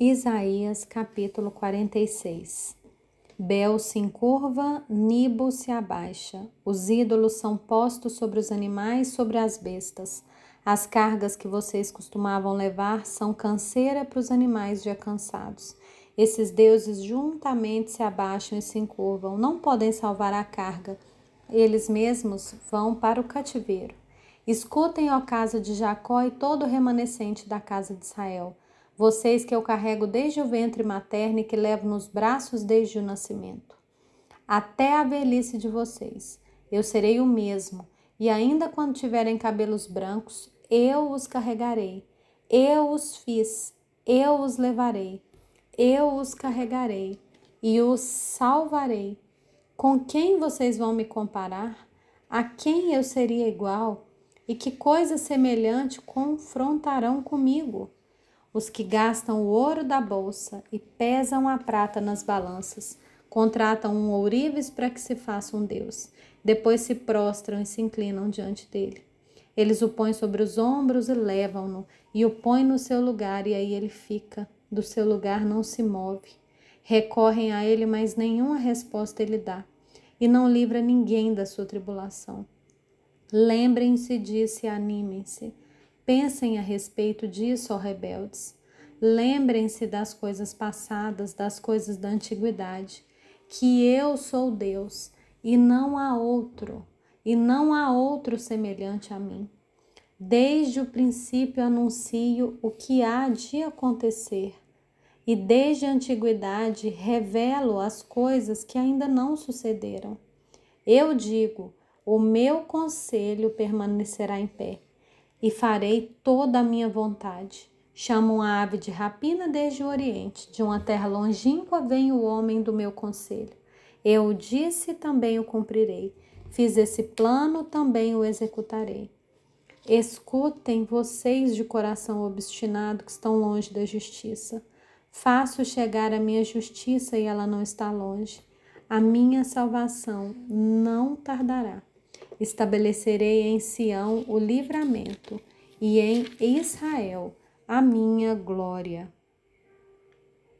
Isaías capítulo 46 Bel se encurva, Nibo se abaixa. Os ídolos são postos sobre os animais, sobre as bestas. As cargas que vocês costumavam levar são canseira para os animais já cansados. Esses deuses juntamente se abaixam e se encurvam, não podem salvar a carga. Eles mesmos vão para o cativeiro. Escutem, ó casa de Jacó e todo o remanescente da casa de Israel vocês que eu carrego desde o ventre materno e que levo nos braços desde o nascimento. Até a velhice de vocês, eu serei o mesmo, e ainda quando tiverem cabelos brancos, eu os carregarei. Eu os fiz, eu os levarei, eu os carregarei e os salvarei. Com quem vocês vão me comparar? A quem eu seria igual? E que coisa semelhante confrontarão comigo? Os que gastam o ouro da bolsa e pesam a prata nas balanças, contratam um ourives para que se faça um Deus. Depois se prostram e se inclinam diante dele. Eles o põem sobre os ombros e levam-no, e o põem no seu lugar, e aí ele fica. Do seu lugar não se move. Recorrem a ele, mas nenhuma resposta ele dá, e não livra ninguém da sua tribulação. Lembrem-se disso e animem-se. Pensem a respeito disso, ó rebeldes. Lembrem-se das coisas passadas, das coisas da antiguidade, que eu sou Deus e não há outro, e não há outro semelhante a mim. Desde o princípio anuncio o que há de acontecer, e desde a antiguidade revelo as coisas que ainda não sucederam. Eu digo: o meu conselho permanecerá em pé e farei toda a minha vontade. Chamo uma ave de rapina desde o Oriente, de uma terra longínqua vem o homem do meu conselho. Eu disse, também o cumprirei. Fiz esse plano, também o executarei. Escutem vocês de coração obstinado que estão longe da justiça. Faço chegar a minha justiça e ela não está longe. A minha salvação não tardará. Estabelecerei em Sião o livramento e em Israel a minha glória.